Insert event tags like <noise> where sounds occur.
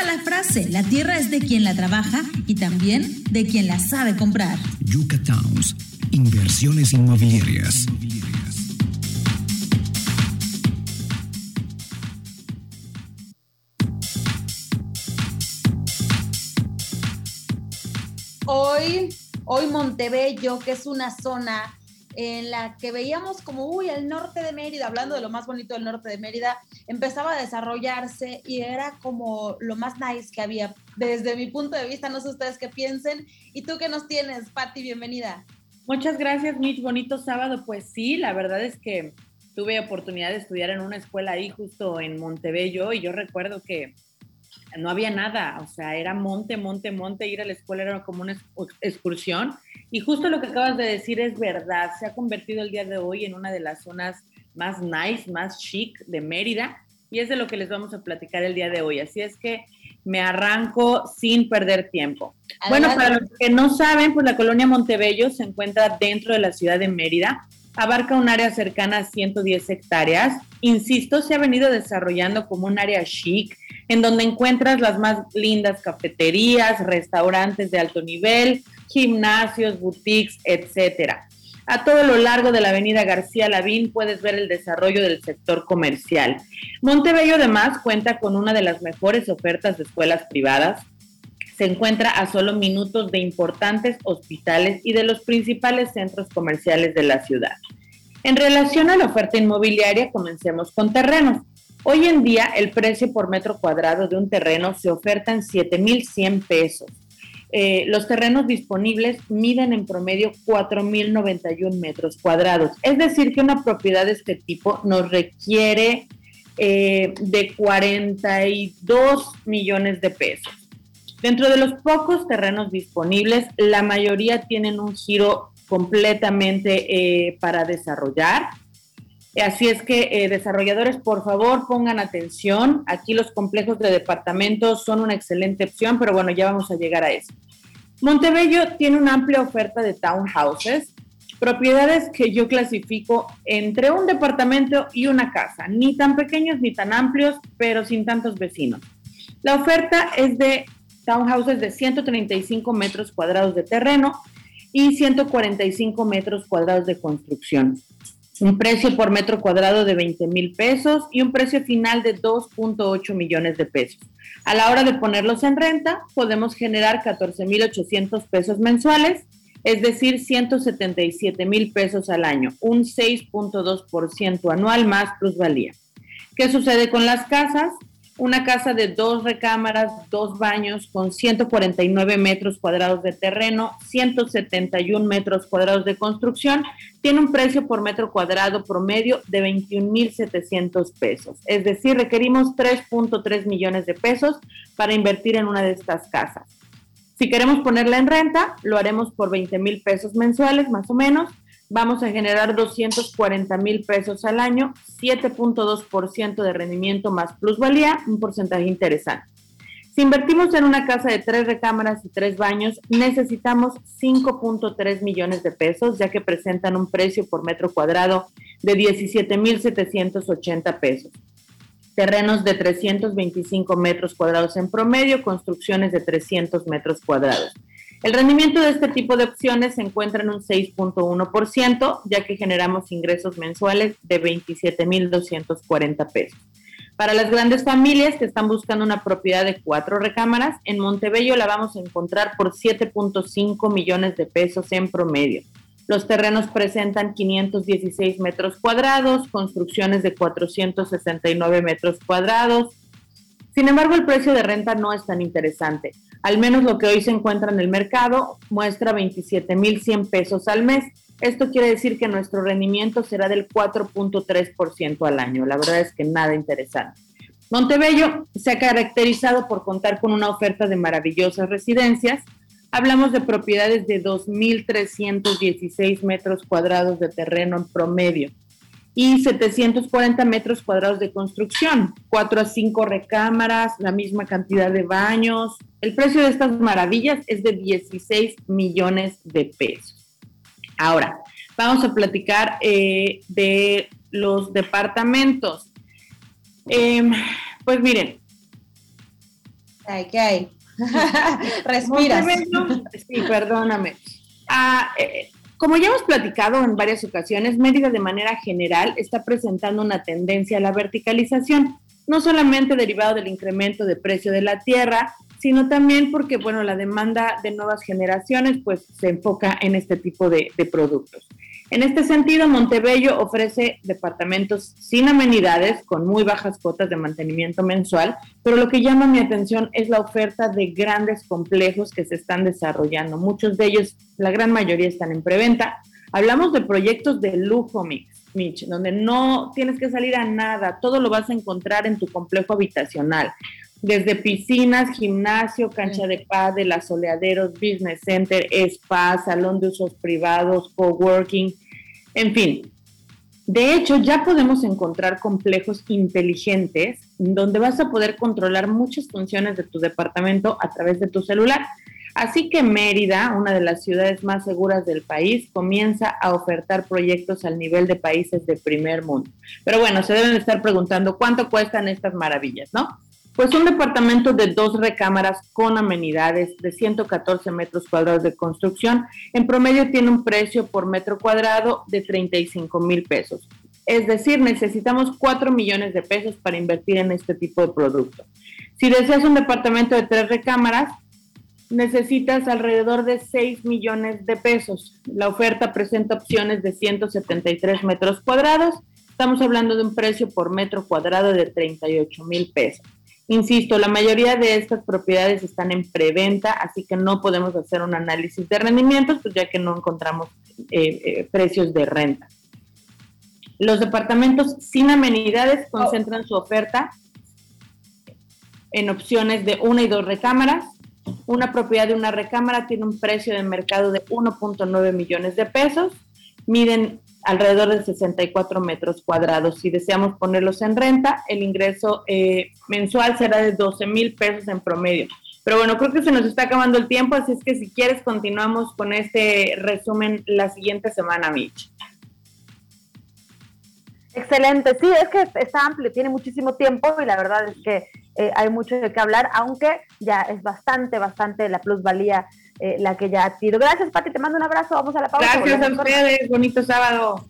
Usa la frase, la tierra es de quien la trabaja y también de quien la sabe comprar. Yuca Towns, inversiones inmobiliarias. Hoy, hoy Montebello, que es una zona en la que veíamos como, uy, el norte de Mérida, hablando de lo más bonito del norte de Mérida, empezaba a desarrollarse y era como lo más nice que había. Desde mi punto de vista, no sé ustedes qué piensen. ¿Y tú qué nos tienes, Patti? Bienvenida. Muchas gracias, Mitch. Bonito sábado. Pues sí, la verdad es que tuve oportunidad de estudiar en una escuela ahí justo en Montebello y yo recuerdo que no había nada, o sea, era monte, monte, monte, ir a la escuela era como una excursión. Y justo lo que acabas de decir es verdad, se ha convertido el día de hoy en una de las zonas más nice, más chic de Mérida, y es de lo que les vamos a platicar el día de hoy. Así es que me arranco sin perder tiempo. Bueno, para los que no saben, pues la colonia Montebello se encuentra dentro de la ciudad de Mérida, abarca un área cercana a 110 hectáreas. Insisto, se ha venido desarrollando como un área chic, en donde encuentras las más lindas cafeterías, restaurantes de alto nivel, gimnasios, boutiques, etcétera. A todo lo largo de la avenida García Lavín puedes ver el desarrollo del sector comercial. Montebello además cuenta con una de las mejores ofertas de escuelas privadas. Se encuentra a solo minutos de importantes hospitales y de los principales centros comerciales de la ciudad. En relación a la oferta inmobiliaria, comencemos con terrenos. Hoy en día el precio por metro cuadrado de un terreno se oferta en 7.100 pesos. Eh, los terrenos disponibles miden en promedio 4.091 metros cuadrados. Es decir, que una propiedad de este tipo nos requiere eh, de 42 millones de pesos. Dentro de los pocos terrenos disponibles, la mayoría tienen un giro completamente eh, para desarrollar. Así es que eh, desarrolladores, por favor, pongan atención. Aquí los complejos de departamentos son una excelente opción, pero bueno, ya vamos a llegar a eso. Montebello tiene una amplia oferta de townhouses, propiedades que yo clasifico entre un departamento y una casa, ni tan pequeños ni tan amplios, pero sin tantos vecinos. La oferta es de townhouses de 135 metros cuadrados de terreno y 145 metros cuadrados de construcción un precio por metro cuadrado de 20 mil pesos y un precio final de 2.8 millones de pesos. A la hora de ponerlos en renta, podemos generar 14 mil 800 pesos mensuales, es decir, 177 mil pesos al año, un 6.2% anual más plusvalía. ¿Qué sucede con las casas? Una casa de dos recámaras, dos baños, con 149 metros cuadrados de terreno, 171 metros cuadrados de construcción, tiene un precio por metro cuadrado promedio de 21.700 pesos. Es decir, requerimos 3.3 millones de pesos para invertir en una de estas casas. Si queremos ponerla en renta, lo haremos por 20 mil pesos mensuales, más o menos, vamos a generar 240 mil pesos al año, 7.2% de rendimiento más plusvalía, un porcentaje interesante. Si invertimos en una casa de tres recámaras y tres baños, necesitamos 5.3 millones de pesos, ya que presentan un precio por metro cuadrado de 17.780 pesos. Terrenos de 325 metros cuadrados en promedio, construcciones de 300 metros cuadrados. El rendimiento de este tipo de opciones se encuentra en un 6.1%, ya que generamos ingresos mensuales de 27.240 pesos. Para las grandes familias que están buscando una propiedad de cuatro recámaras, en Montebello la vamos a encontrar por 7.5 millones de pesos en promedio. Los terrenos presentan 516 metros cuadrados, construcciones de 469 metros cuadrados. Sin embargo, el precio de renta no es tan interesante. Al menos lo que hoy se encuentra en el mercado muestra 27.100 pesos al mes. Esto quiere decir que nuestro rendimiento será del 4.3% al año. La verdad es que nada interesante. Montebello se ha caracterizado por contar con una oferta de maravillosas residencias. Hablamos de propiedades de 2.316 metros cuadrados de terreno en promedio y 740 metros cuadrados de construcción, 4 a 5 recámaras, la misma cantidad de baños. El precio de estas maravillas es de 16 millones de pesos. Ahora, vamos a platicar eh, de los departamentos. Em, pues miren, hay? ¿Qué hay? <laughs> Respiras. Sí, perdóname. Ah, eh, como ya hemos platicado en varias ocasiones, Mérida de manera general está presentando una tendencia a la verticalización, no solamente derivado del incremento de precio de la tierra, sino también porque, bueno, la demanda de nuevas generaciones pues se enfoca en este tipo de, de productos. En este sentido, Montebello ofrece departamentos sin amenidades, con muy bajas cuotas de mantenimiento mensual, pero lo que llama mi atención es la oferta de grandes complejos que se están desarrollando. Muchos de ellos, la gran mayoría, están en preventa. Hablamos de proyectos de lujo mix, Mitch, donde no tienes que salir a nada, todo lo vas a encontrar en tu complejo habitacional desde piscinas, gimnasio, cancha de pádel, asoleaderos, business center, spa, salón de usos privados, coworking, en fin. De hecho, ya podemos encontrar complejos inteligentes donde vas a poder controlar muchas funciones de tu departamento a través de tu celular. Así que Mérida, una de las ciudades más seguras del país, comienza a ofertar proyectos al nivel de países de primer mundo. Pero bueno, se deben estar preguntando cuánto cuestan estas maravillas, ¿no? Pues un departamento de dos recámaras con amenidades de 114 metros cuadrados de construcción, en promedio tiene un precio por metro cuadrado de 35 mil pesos. Es decir, necesitamos 4 millones de pesos para invertir en este tipo de producto. Si deseas un departamento de tres recámaras, necesitas alrededor de 6 millones de pesos. La oferta presenta opciones de 173 metros cuadrados. Estamos hablando de un precio por metro cuadrado de 38 mil pesos. Insisto, la mayoría de estas propiedades están en preventa, así que no podemos hacer un análisis de rendimientos, pues ya que no encontramos eh, eh, precios de renta. Los departamentos sin amenidades concentran su oferta en opciones de una y dos recámaras. Una propiedad de una recámara tiene un precio de mercado de 1.9 millones de pesos. Miden alrededor de 64 metros cuadrados. Si deseamos ponerlos en renta, el ingreso eh, mensual será de 12 mil pesos en promedio. Pero bueno, creo que se nos está acabando el tiempo, así es que si quieres continuamos con este resumen la siguiente semana, Mitch. Excelente, sí, es que está amplio, tiene muchísimo tiempo y la verdad es que eh, hay mucho de qué hablar, aunque ya es bastante, bastante la plusvalía eh, la que ya ha sido. Gracias, Pati, te mando un abrazo. Vamos a la pausa. Gracias a ustedes. Bonito sábado.